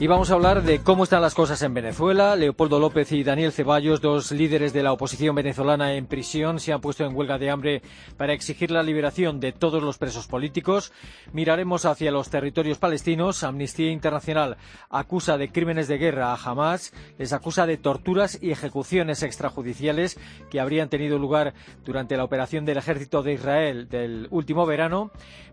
Y vamos a hablar de cómo están las cosas en Venezuela. Leopoldo López y Daniel Ceballos, dos líderes de la oposición venezolana en prisión, se han puesto en huelga de hambre para exigir la liberación de todos los presos políticos. Miraremos hacia los territorios palestinos. Amnistía Internacional acusa de crímenes de guerra a Hamas, les acusa de torturas y ejecuciones extrajudiciales que habrían tenido lugar durante la operación del ejército de Israel del último verano.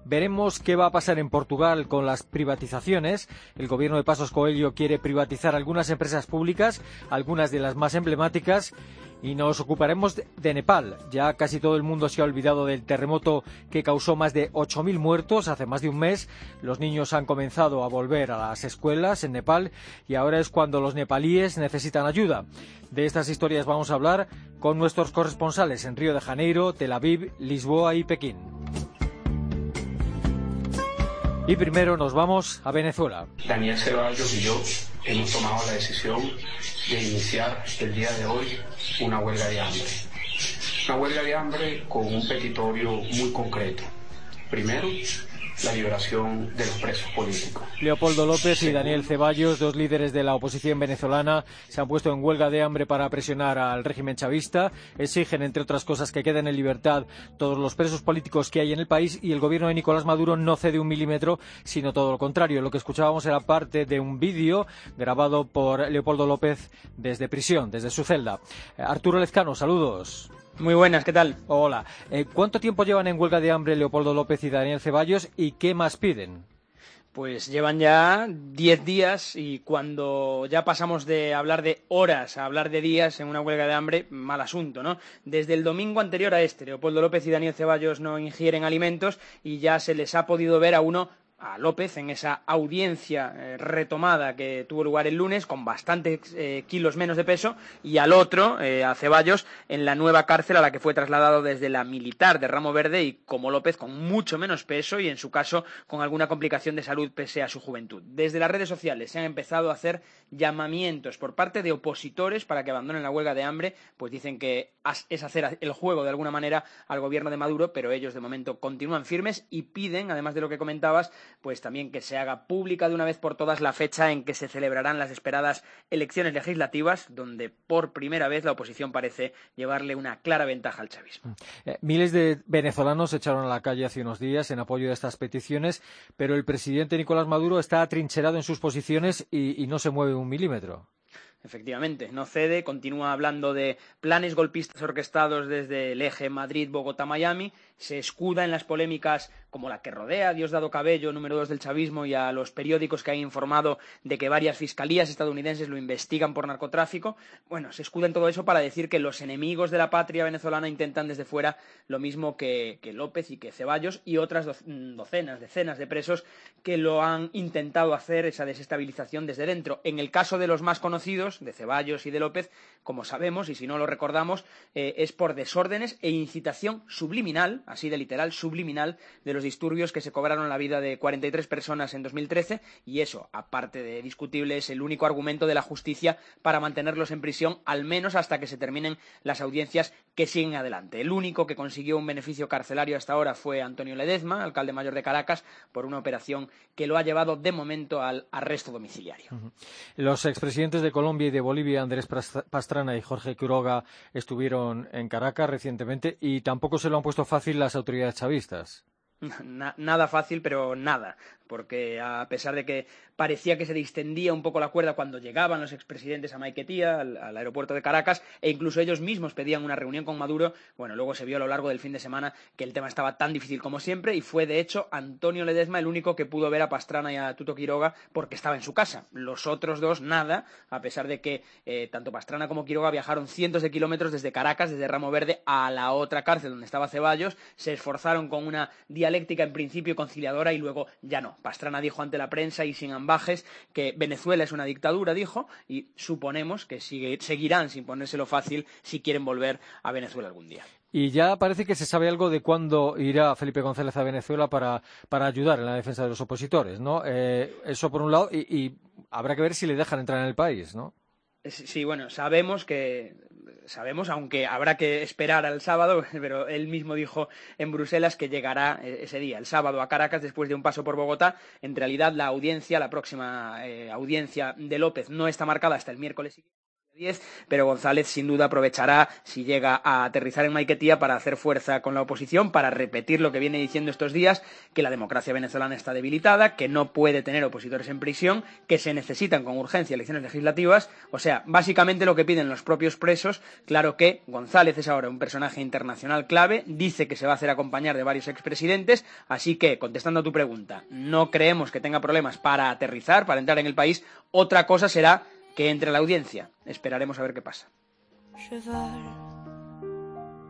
Veremos qué va a pasar en Portugal con las privatizaciones. El gobierno de Pasos Coelho quiere privatizar algunas empresas públicas, algunas de las más emblemáticas, y nos ocuparemos de Nepal. Ya casi todo el mundo se ha olvidado del terremoto que causó más de 8.000 muertos hace más de un mes. Los niños han comenzado a volver a las escuelas en Nepal y ahora es cuando los nepalíes necesitan ayuda. De estas historias vamos a hablar con nuestros corresponsales en Río de Janeiro, Tel Aviv, Lisboa y Pekín. Y primero nos vamos a Venezuela. Daniel Ceballos y yo hemos tomado la decisión de iniciar el día de hoy una huelga de hambre. Una huelga de hambre con un petitorio muy concreto. Primero, la liberación de los presos políticos. Leopoldo López y Daniel Ceballos, dos líderes de la oposición venezolana, se han puesto en huelga de hambre para presionar al régimen chavista. Exigen, entre otras cosas, que queden en libertad todos los presos políticos que hay en el país y el gobierno de Nicolás Maduro no cede un milímetro, sino todo lo contrario. Lo que escuchábamos era parte de un vídeo grabado por Leopoldo López desde prisión, desde su celda. Arturo Lezcano, saludos. Muy buenas, ¿qué tal? Hola. Eh, ¿Cuánto tiempo llevan en huelga de hambre Leopoldo López y Daniel Ceballos y qué más piden? Pues llevan ya diez días y cuando ya pasamos de hablar de horas a hablar de días en una huelga de hambre, mal asunto, ¿no? Desde el domingo anterior a este, Leopoldo López y Daniel Ceballos no ingieren alimentos y ya se les ha podido ver a uno a López en esa audiencia eh, retomada que tuvo lugar el lunes con bastantes eh, kilos menos de peso y al otro, eh, a Ceballos, en la nueva cárcel a la que fue trasladado desde la militar de Ramo Verde y como López con mucho menos peso y en su caso con alguna complicación de salud pese a su juventud. Desde las redes sociales se han empezado a hacer llamamientos por parte de opositores para que abandonen la huelga de hambre, pues dicen que es hacer el juego de alguna manera al gobierno de Maduro, pero ellos de momento continúan firmes y piden, además de lo que comentabas, pues también que se haga pública de una vez por todas la fecha en que se celebrarán las esperadas elecciones legislativas, donde por primera vez la oposición parece llevarle una clara ventaja al chavismo. Eh, miles de venezolanos se echaron a la calle hace unos días en apoyo de estas peticiones, pero el presidente Nicolás Maduro está atrincherado en sus posiciones y, y no se mueve un milímetro. Efectivamente, no cede, continúa hablando de planes golpistas orquestados desde el eje Madrid-Bogotá-Miami, se escuda en las polémicas como la que rodea a Diosdado Cabello, número dos del chavismo, y a los periódicos que han informado de que varias fiscalías estadounidenses lo investigan por narcotráfico. Bueno, se escuda en todo eso para decir que los enemigos de la patria venezolana intentan desde fuera lo mismo que, que López y que Ceballos y otras docenas, decenas de presos que lo han intentado hacer esa desestabilización desde dentro. En el caso de los más conocidos, de Ceballos y de López, como sabemos, y si no lo recordamos, eh, es por desórdenes e incitación subliminal, así de literal, subliminal, de los disturbios que se cobraron la vida de 43 personas en 2013, y eso, aparte de discutible, es el único argumento de la justicia para mantenerlos en prisión, al menos hasta que se terminen las audiencias que siguen adelante. El único que consiguió un beneficio carcelario hasta ahora fue Antonio Ledezma, alcalde mayor de Caracas, por una operación que lo ha llevado de momento al arresto domiciliario. Los expresidentes de Colombia y de Bolivia, Andrés Pastrana y Jorge Quiroga, estuvieron en Caracas recientemente y tampoco se lo han puesto fácil las autoridades chavistas. nada fácil, pero nada porque a pesar de que parecía que se distendía un poco la cuerda cuando llegaban los expresidentes a Maiquetía, al, al, aeropuerto de Caracas, e incluso ellos mismos pedían una reunión con Maduro, bueno, luego se vio a lo largo del fin de semana que el tema estaba tan difícil como siempre y fue, de hecho, Antonio Ledezma el único que pudo ver a Pastrana y a Tuto Quiroga porque estaba en su casa. Los otros dos, nada, a pesar de que eh, tanto Pastrana como Quiroga viajaron cientos de kilómetros desde Caracas, desde Ramo Verde, a la otra cárcel donde estaba Ceballos, se esforzaron con una dialéctica en principio conciliadora y luego ya no. Pastrana dijo ante la prensa y sin ambajes que Venezuela es una dictadura, dijo, y suponemos que sigue, seguirán sin ponérselo fácil si quieren volver a Venezuela algún día. Y ya parece que se sabe algo de cuándo irá Felipe González a Venezuela para, para ayudar en la defensa de los opositores, ¿no? Eh, eso por un lado, y, y habrá que ver si le dejan entrar en el país, ¿no? Sí, bueno, sabemos que sabemos, aunque habrá que esperar al sábado, pero él mismo dijo en Bruselas que llegará eh, ese día, el sábado, a Caracas después de un paso por Bogotá. En realidad, la audiencia, la próxima eh, audiencia de López no está marcada hasta el miércoles siguiente pero González sin duda aprovechará si llega a aterrizar en Maiquetía para hacer fuerza con la oposición, para repetir lo que viene diciendo estos días, que la democracia venezolana está debilitada, que no puede tener opositores en prisión, que se necesitan con urgencia elecciones legislativas, o sea, básicamente lo que piden los propios presos, claro que González es ahora un personaje internacional clave, dice que se va a hacer acompañar de varios expresidentes, así que, contestando a tu pregunta, no creemos que tenga problemas para aterrizar, para entrar en el país, otra cosa será que entre la audiencia. Esperaremos a ver qué pasa.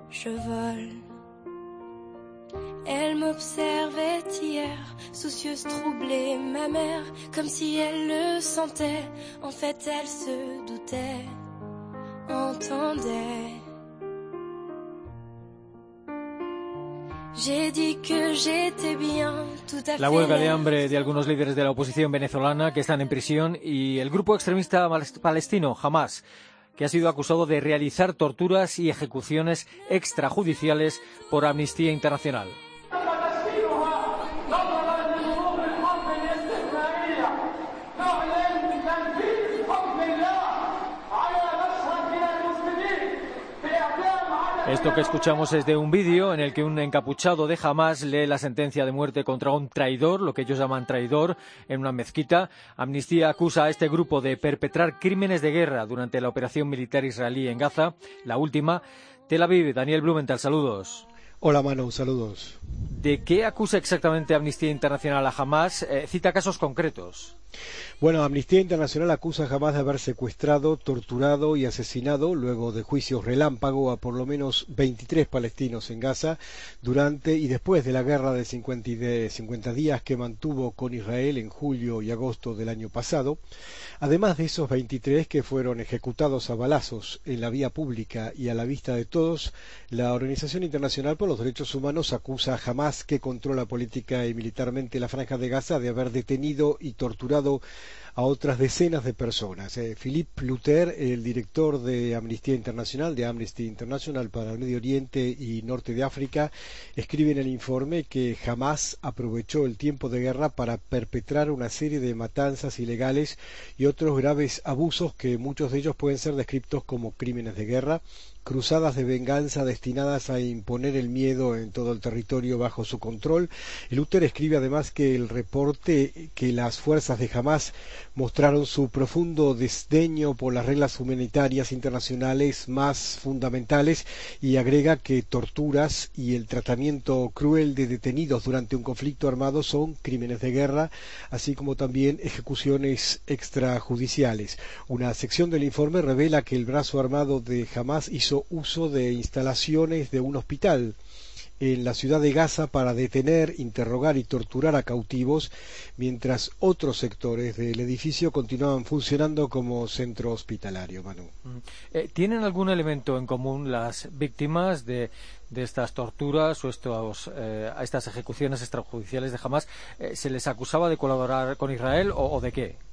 Je vole. Elle m'observait hier, soucieuse, troublée, ma mère, comme si elle le sentait. En fait, elle se doutait, entendait. La huelga de hambre de algunos líderes de la oposición venezolana que están en prisión y el grupo extremista palestino Hamas, que ha sido acusado de realizar torturas y ejecuciones extrajudiciales por Amnistía Internacional. Esto que escuchamos es de un vídeo en el que un encapuchado de Hamas lee la sentencia de muerte contra un traidor, lo que ellos llaman traidor, en una mezquita. Amnistía acusa a este grupo de perpetrar crímenes de guerra durante la operación militar israelí en Gaza, la última. Tel Aviv, Daniel Blumenthal, saludos. Hola Manu, saludos. ¿De qué acusa exactamente Amnistía Internacional a Hamas? Eh, cita casos concretos. Bueno, Amnistía Internacional acusa jamás de haber secuestrado, torturado y asesinado, luego de juicios relámpago, a por lo menos 23 palestinos en Gaza durante y después de la guerra de 50, de 50 días que mantuvo con Israel en julio y agosto del año pasado. Además de esos 23 que fueron ejecutados a balazos en la vía pública y a la vista de todos, la Organización Internacional por los Derechos Humanos acusa a Hamas, que controla política y militarmente la franja de Gaza, de haber detenido y torturado a otras decenas de personas. Eh, Philippe Luther, el director de Amnistía Internacional, de Amnesty International para el Medio Oriente y Norte de África, escribe en el informe que jamás aprovechó el tiempo de guerra para perpetrar una serie de matanzas ilegales y otros graves abusos que muchos de ellos pueden ser descritos como crímenes de guerra cruzadas de venganza destinadas a imponer el miedo en todo el territorio bajo su control. Luther escribe además que el reporte que las fuerzas de Hamas mostraron su profundo desdeño por las reglas humanitarias internacionales más fundamentales y agrega que torturas y el tratamiento cruel de detenidos durante un conflicto armado son crímenes de guerra, así como también ejecuciones extrajudiciales. Una sección del informe revela que el brazo armado de Hamas hizo uso de instalaciones de un hospital en la ciudad de Gaza para detener, interrogar y torturar a cautivos, mientras otros sectores del edificio continuaban funcionando como centro hospitalario. Manu. Mm. Eh, ¿Tienen algún elemento en común las víctimas de, estas torturas o estos, eh, estas ejecuciones extrajudiciales de Hamas? Eh, ¿Se les acusaba de colaborar con Israel o de qué?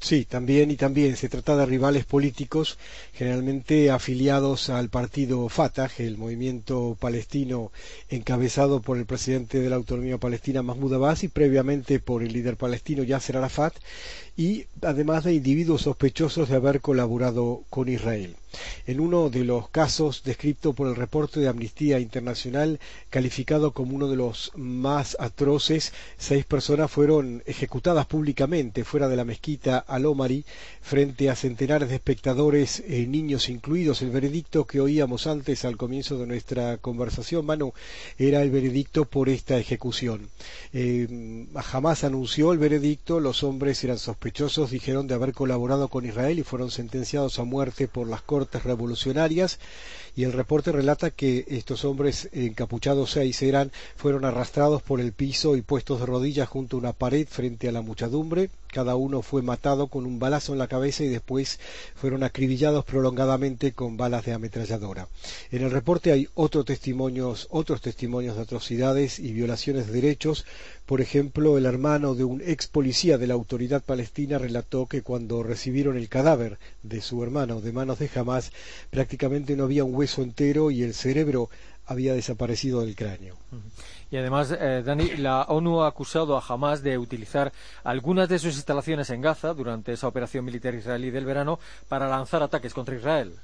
Sí, también y también se trata de rivales políticos, generalmente afiliados al partido Fatah, el movimiento palestino encabezado por el presidente de la autonomía palestina Mahmoud Abbas y previamente por el líder palestino Yasser Arafat, y además de individuos sospechosos de haber colaborado con Israel. En uno de los casos descrito por el reporte de Amnistía Internacional, calificado como uno de los más atroces, seis personas fueron ejecutadas públicamente fuera de la mezquita Al-Omari frente a centenares de espectadores, eh, niños incluidos. El veredicto que oíamos antes al comienzo de nuestra conversación, Manu, era el veredicto por esta ejecución. Eh, jamás anunció el veredicto, los hombres eran sospechosos, dijeron de haber colaborado con Israel y fueron sentenciados a muerte por las cortes revolucionarias y el reporte relata que estos hombres encapuchados seis eran fueron arrastrados por el piso y puestos de rodillas junto a una pared frente a la muchedumbre. Cada uno fue matado con un balazo en la cabeza y después fueron acribillados prolongadamente con balas de ametralladora. En el reporte hay otros testimonios, otros testimonios de atrocidades y violaciones de derechos. Por ejemplo, el hermano de un ex policía de la autoridad palestina relató que cuando recibieron el cadáver de su hermano de manos de Hamas, prácticamente no había un hueso entero y el cerebro había desaparecido del cráneo. Y además, eh, Dani, la ONU ha acusado a Hamas de utilizar algunas de sus instalaciones en Gaza durante esa operación militar israelí del verano para lanzar ataques contra Israel.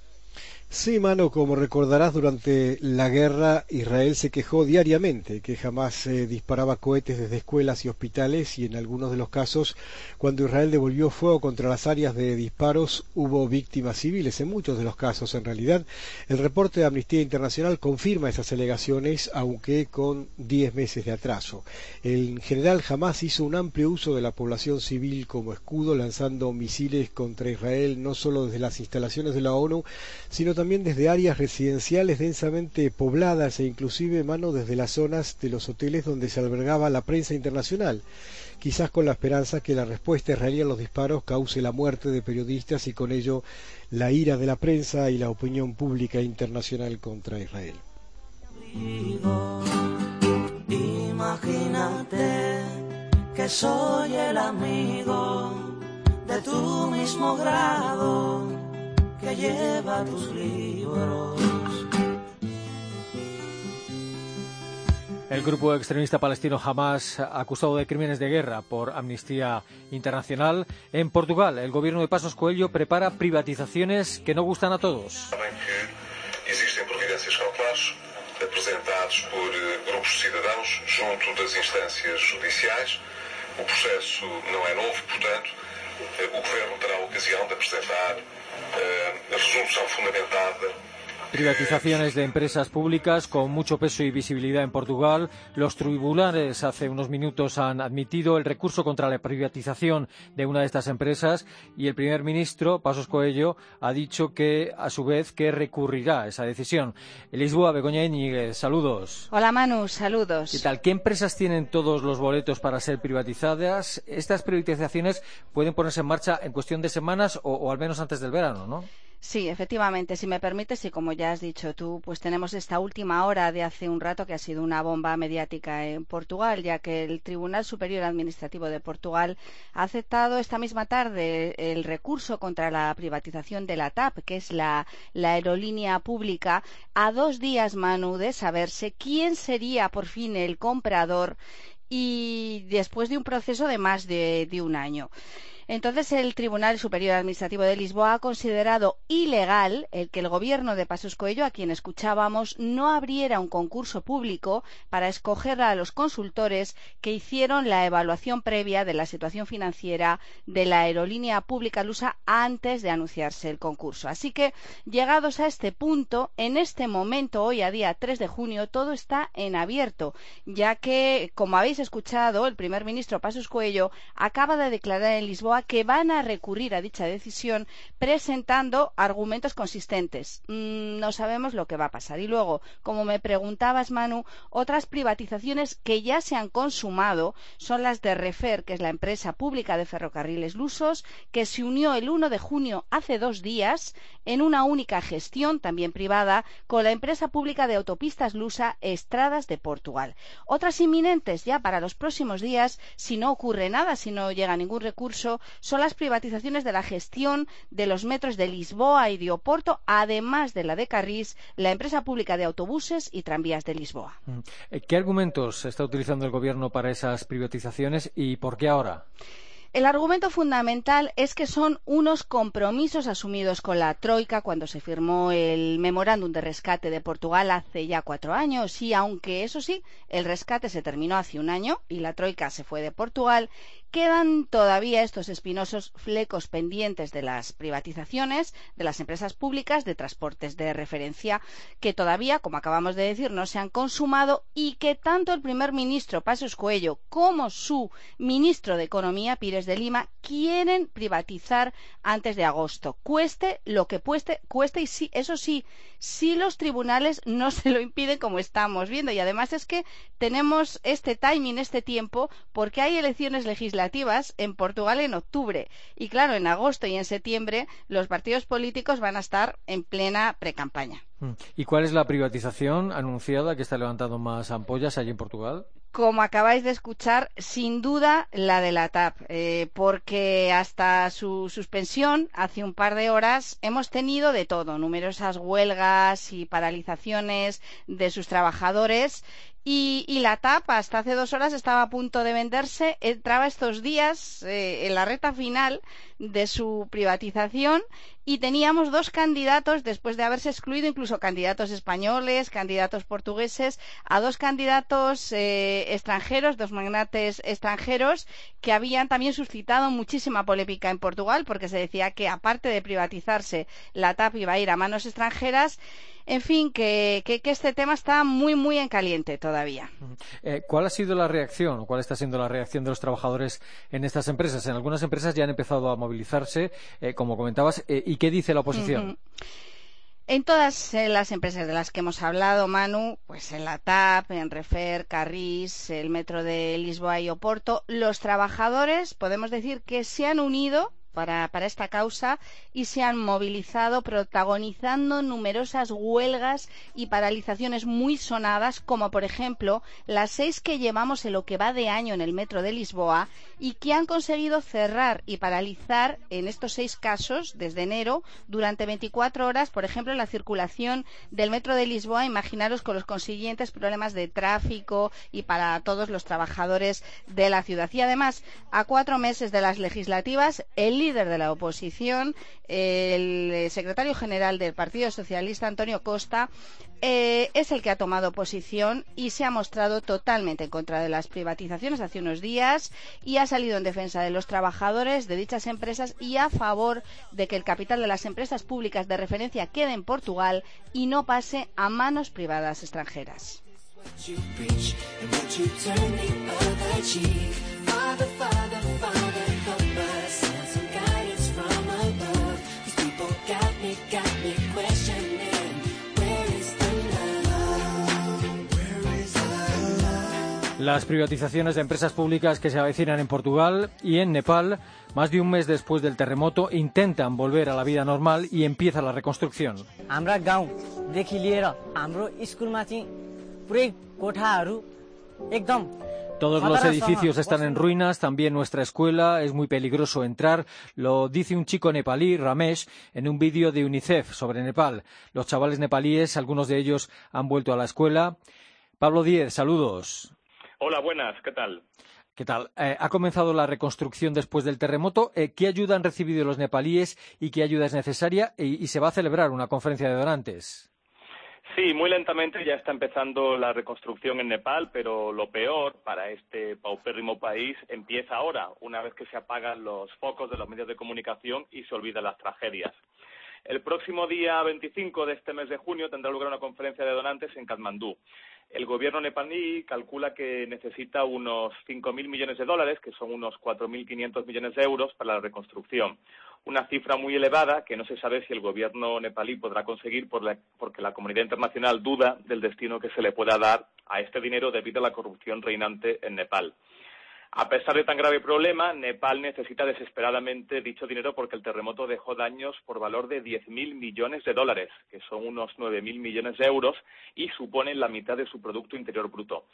Sí, mano, como recordarás, durante la guerra Israel se quejó diariamente que jamás eh, disparaba cohetes desde escuelas y hospitales y en algunos de los casos, cuando Israel devolvió fuego contra las áreas de disparos, hubo víctimas civiles. En muchos de los casos, en realidad, el reporte de Amnistía Internacional confirma esas alegaciones, aunque con diez meses de atraso. En general, jamás hizo un amplio uso de la población civil como escudo, lanzando misiles contra Israel no solo desde las instalaciones de la ONU, sino también desde áreas residenciales densamente pobladas e inclusive mano desde las zonas de los hoteles donde se albergaba la prensa internacional, quizás con la esperanza que la respuesta israelí a los disparos cause la muerte de periodistas y con ello la ira de la prensa y la opinión pública internacional contra Israel. Lleva tus libros. El grupo extremista palestino Hamas, acusado de crímenes de guerra por Amnistía Internacional. En Portugal, el gobierno de Pasos Coelho prepara privatizaciones que no gustan a todos. Existem providências cautelares apresentadas por eh, grupos de cidadãos junto das instâncias judiciais. O processo não é novo, portanto, eh, o Governo terá a ocasião de apresentar eh, resolução fundamentada Privatizaciones de empresas públicas con mucho peso y visibilidad en Portugal. Los tribunales hace unos minutos han admitido el recurso contra la privatización de una de estas empresas y el primer ministro, Pasos Coelho, ha dicho que, a su vez, que recurrirá esa decisión. Lisboa, Begoña Íñiguez, saludos. Hola Manu, saludos. ¿Qué tal? ¿Qué empresas tienen todos los boletos para ser privatizadas? Estas privatizaciones pueden ponerse en marcha en cuestión de semanas o, o al menos antes del verano, ¿no? Sí, efectivamente. Si me permites, y como ya has dicho tú, pues tenemos esta última hora de hace un rato que ha sido una bomba mediática en Portugal, ya que el Tribunal Superior Administrativo de Portugal ha aceptado esta misma tarde el recurso contra la privatización de la TAP, que es la, aerolínea pública, a dos días, Manu, de saberse quién sería por fin el comprador y después de un proceso de más de un año. Entonces, el Tribunal Superior Administrativo de Lisboa ha considerado ilegal el que el gobierno de Pasos Coelho, a quien escuchábamos, no abriera un concurso público para escoger a los consultores que hicieron la evaluación previa de la situación financiera de la aerolínea pública lusa antes de anunciarse el concurso. Así que, llegados a este punto, en este momento, hoy a día 3 de junio, todo está en abierto, ya que, como habéis escuchado, el primer ministro Pasos Coelho acaba de declarar en Lisboa que van a recurrir a dicha decisión presentando argumentos consistentes. Mm, no sabemos lo que va a pasar. Y luego, como me preguntabas, Manu, otras privatizaciones que ya se han consumado son las de Refer, que es la empresa pública de ferrocarriles lusos, que se unió el 1 de junio hace dos días en una única gestión, también privada, con la empresa pública de autopistas lusa Estradas de Portugal. Otras inminentes ya para los próximos días, si no ocurre nada, si no llega ningún recurso, son las privatizaciones de la gestión de los metros de Lisboa y de Oporto, además de la de Carris, la empresa pública de autobuses y tranvías de Lisboa. Mm. Eh, ¿Qué argumentos está utilizando el Gobierno para esas privatizaciones y por qué ahora? El argumento fundamental es que son unos compromisos asumidos con la Troika cuando se firmó el memorándum de rescate de Portugal hace ya cuatro años y aunque eso sí, el rescate se terminó hace un año y la Troika se fue de Portugal, quedan todavía estos espinosos flecos pendientes de las privatizaciones de las empresas públicas de transportes de referencia que todavía, como acabamos de decir, no se han consumado y que tanto el primer ministro Pasos Coelho como su ministro de Economía, Pires de Lima quieren privatizar antes de agosto, cueste lo que cueste, cueste y sí, eso sí, si los tribunales no se lo impiden como estamos viendo. Y además es que tenemos este timing, este tiempo, porque hay elecciones legislativas en Portugal en octubre. Y claro, en agosto y en septiembre los partidos políticos van a estar en plena precampaña. Mm. ¿Y cuál es la privatización anunciada que está levantando más ampollas allí en Portugal? como acabáis de escuchar, sin duda la de la TAP, eh, porque hasta su suspensión, hace un par de horas, hemos tenido de todo, numerosas huelgas y paralizaciones de sus trabajadores y, la TAP hasta hace dos horas estaba a punto de venderse, entraba estos días eh, en la reta final de su privatización y teníamos dos candidatos, después de haberse excluido incluso candidatos españoles, candidatos portugueses, a dos candidatos eh, extranjeros, dos magnates extranjeros, que habían también suscitado muchísima polémica en Portugal, porque se decía que aparte de privatizarse, la TAP iba a ir a manos extranjeras. En fin, que, este tema está muy, muy en caliente todavía. Eh, ¿Cuál ha sido la reacción o cuál está siendo la reacción de los trabajadores en estas empresas? En algunas empresas ya han empezado a movilizarse, eh, como comentabas. Eh, ¿Y qué dice la oposición? En todas las empresas de las que hemos hablado, Manu, pues en la TAP, en Refer, Carris, el Metro de Lisboa y Oporto, los trabajadores podemos decir que se han unido para, esta causa y se han movilizado protagonizando numerosas huelgas y paralizaciones muy sonadas, como por ejemplo las seis que llevamos en lo que va de año en el metro de Lisboa y que han conseguido cerrar y paralizar en estos seis casos desde enero durante 24 horas, por ejemplo, la circulación del metro de Lisboa. Imaginaros con los consiguientes problemas de tráfico y para todos los trabajadores de la ciudad. Y además, a cuatro meses de las legislativas, líder de la oposición, el secretario general del Partido Socialista, Antonio Costa, eh, es el que ha tomado posición y se ha mostrado totalmente en contra de las privatizaciones hace unos días y ha salido en defensa de los trabajadores de dichas empresas y a favor de que el capital de las empresas públicas de referencia quede en Portugal y no pase a manos privadas extranjeras. Las privatizaciones de empresas públicas que se avecinan en Portugal y en Nepal, más de un mes después del terremoto, intentan volver a la vida normal y empieza la reconstrucción. Todos los edificios están en ruinas, también nuestra escuela, es muy peligroso entrar, lo dice un chico nepalí, Ramesh, en un vídeo de UNICEF sobre Nepal. Los chavales nepalíes, algunos de ellos han vuelto a la escuela. Pablo Díez, saludos. Hola, buenas, ¿qué tal? ¿Qué tal? Eh, ha comenzado la reconstrucción después del terremoto. Eh, ¿Qué ayuda han recibido los nepalíes y qué ayuda es necesaria? Y, se va a celebrar una conferencia de donantes. Sí, muy lentamente ya está empezando la reconstrucción en Nepal, pero lo peor para este paupérrimo país empieza ahora, una vez que se apagan los focos de los medios de comunicación y se olvidan las tragedias. El próximo día 25 de este mes de junio tendrá lugar una conferencia de donantes en Katmandú. El gobierno nepalí calcula que necesita unos 5.000 millones de dólares, que son unos 4.500 millones de euros, para la reconstrucción. Una cifra muy elevada que no se sabe si el gobierno nepalí podrá conseguir porque la comunidad internacional duda del destino que se le pueda dar a este dinero debido a la corrupción reinante en Nepal. A pesar de tan grave problema, Nepal necesita desesperadamente dicho dinero porque el terremoto dejó daños por valor de 10.000 millones de dólares, que son unos 9.000 millones de euros y suponen la mitad de su Producto Interior Bruto.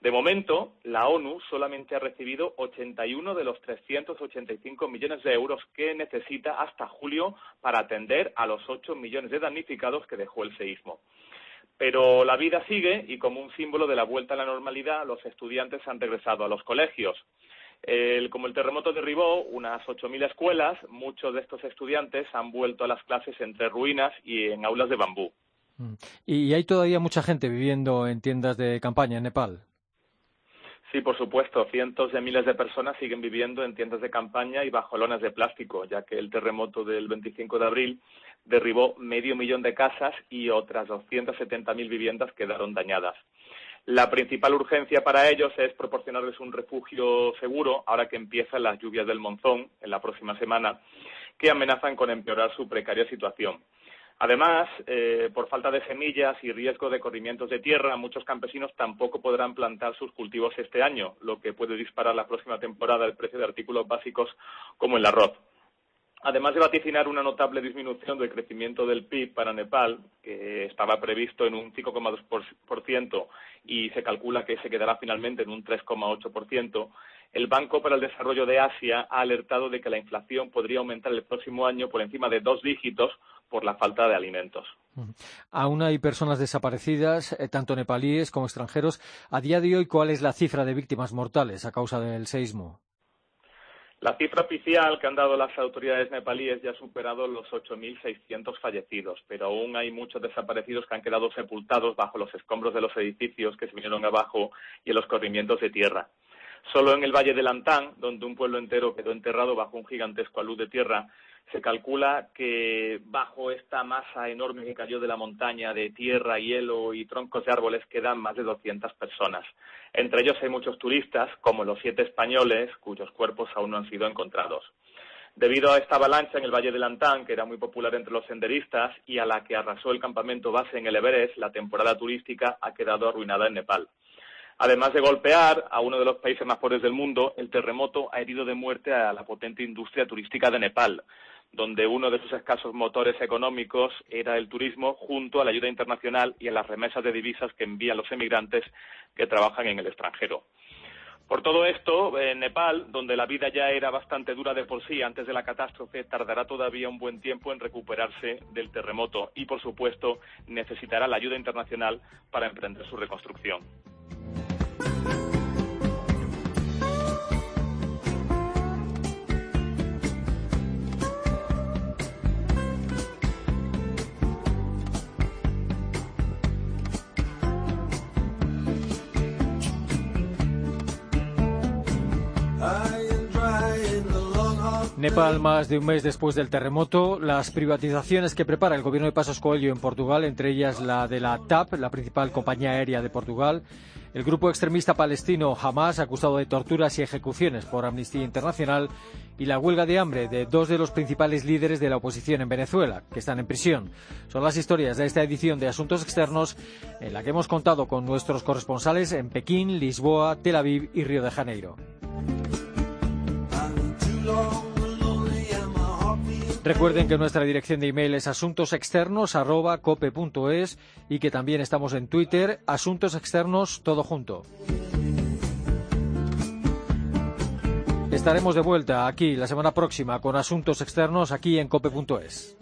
De momento, la ONU solamente ha recibido 81 de los 385 millones de euros que necesita hasta julio para atender a los 8 millones de damnificados que dejó el seísmo. Pero la vida sigue y como un símbolo de la vuelta a la normalidad, los estudiantes han regresado a los colegios. como el terremoto derribó unas 8.000 escuelas, muchos de estos estudiantes han vuelto a las clases entre ruinas y en aulas de bambú. Mm. ¿Y hay todavía mucha gente viviendo en tiendas de campaña en Nepal? Sí, por supuesto. Cientos de miles de personas siguen viviendo en tiendas de campaña y bajo lonas de plástico, ya que el terremoto del 25 de abril derribó medio millón de casas y otras 270.000 viviendas quedaron dañadas. La principal urgencia para ellos es proporcionarles un refugio seguro ahora que empiezan las lluvias del monzón en la próxima semana, que amenazan con empeorar su precaria situación. Además, eh, por falta de semillas y riesgo de corrimientos de tierra, muchos campesinos tampoco podrán plantar sus cultivos este año, lo que puede disparar la próxima temporada el precio de artículos básicos como el arroz. Además de vaticinar una notable disminución del crecimiento del PIB para Nepal, que estaba previsto en un 5,2% y se calcula que se quedará finalmente en un 3,8%, el Banco para el Desarrollo de Asia ha alertado de que la inflación podría aumentar el próximo año por encima de dos dígitos por la falta de alimentos. Aún hay personas desaparecidas, eh, tanto nepalíes como extranjeros. A día de hoy, ¿cuál es la cifra de víctimas mortales a causa del seísmo? La cifra oficial que han dado las autoridades nepalíes ya ha superado los 8.600 fallecidos, pero aún hay muchos desaparecidos que han quedado sepultados bajo los escombros de los edificios que se vinieron abajo y en los corrimientos de tierra. Solo en el Valle de Lantán, donde un pueblo entero quedó enterrado bajo un gigantesco alud de tierra, se calcula que bajo esta masa enorme que cayó de la montaña de tierra, hielo y troncos de árboles quedan más de 200 personas. Entre ellos hay muchos turistas, como los siete españoles, cuyos cuerpos aún no han sido encontrados. Debido a esta avalancha en el Valle de Lantán, que era muy popular entre los senderistas, y a la que arrasó el campamento base en el Everest, la temporada turística ha quedado arruinada en Nepal. Además de golpear a uno de los países más pobres del mundo, el terremoto ha herido de muerte a la potente industria turística de Nepal, donde uno de sus escasos motores económicos era el turismo junto a la ayuda internacional y a las remesas de divisas que envían los emigrantes que trabajan en el extranjero. Por todo esto, Nepal, donde la vida ya era bastante dura de por sí antes de la catástrofe, tardará todavía un buen tiempo en recuperarse del terremoto y, por supuesto, necesitará la ayuda internacional para emprender su reconstrucción. Nepal, más de un mes después del terremoto, las privatizaciones que prepara el gobierno de Pasos Coelho en Portugal, entre ellas la de la TAP, la principal compañía aérea de Portugal, el grupo extremista palestino Hamas, acusado de torturas y ejecuciones por Amnistía Internacional, y la huelga de hambre de dos de los principales líderes de la oposición en Venezuela, que están en prisión. Son las historias de esta edición de Asuntos Externos, en la que hemos contado con nuestros corresponsales en Pekín, Lisboa, Tel Aviv y Río de Janeiro. Recuerden que nuestra dirección de email es asuntosexternos@cope.es y que también estamos en Twitter, Asuntos Externos todo junto. Estaremos de vuelta aquí la semana próxima con Asuntos Externos aquí en cope.es.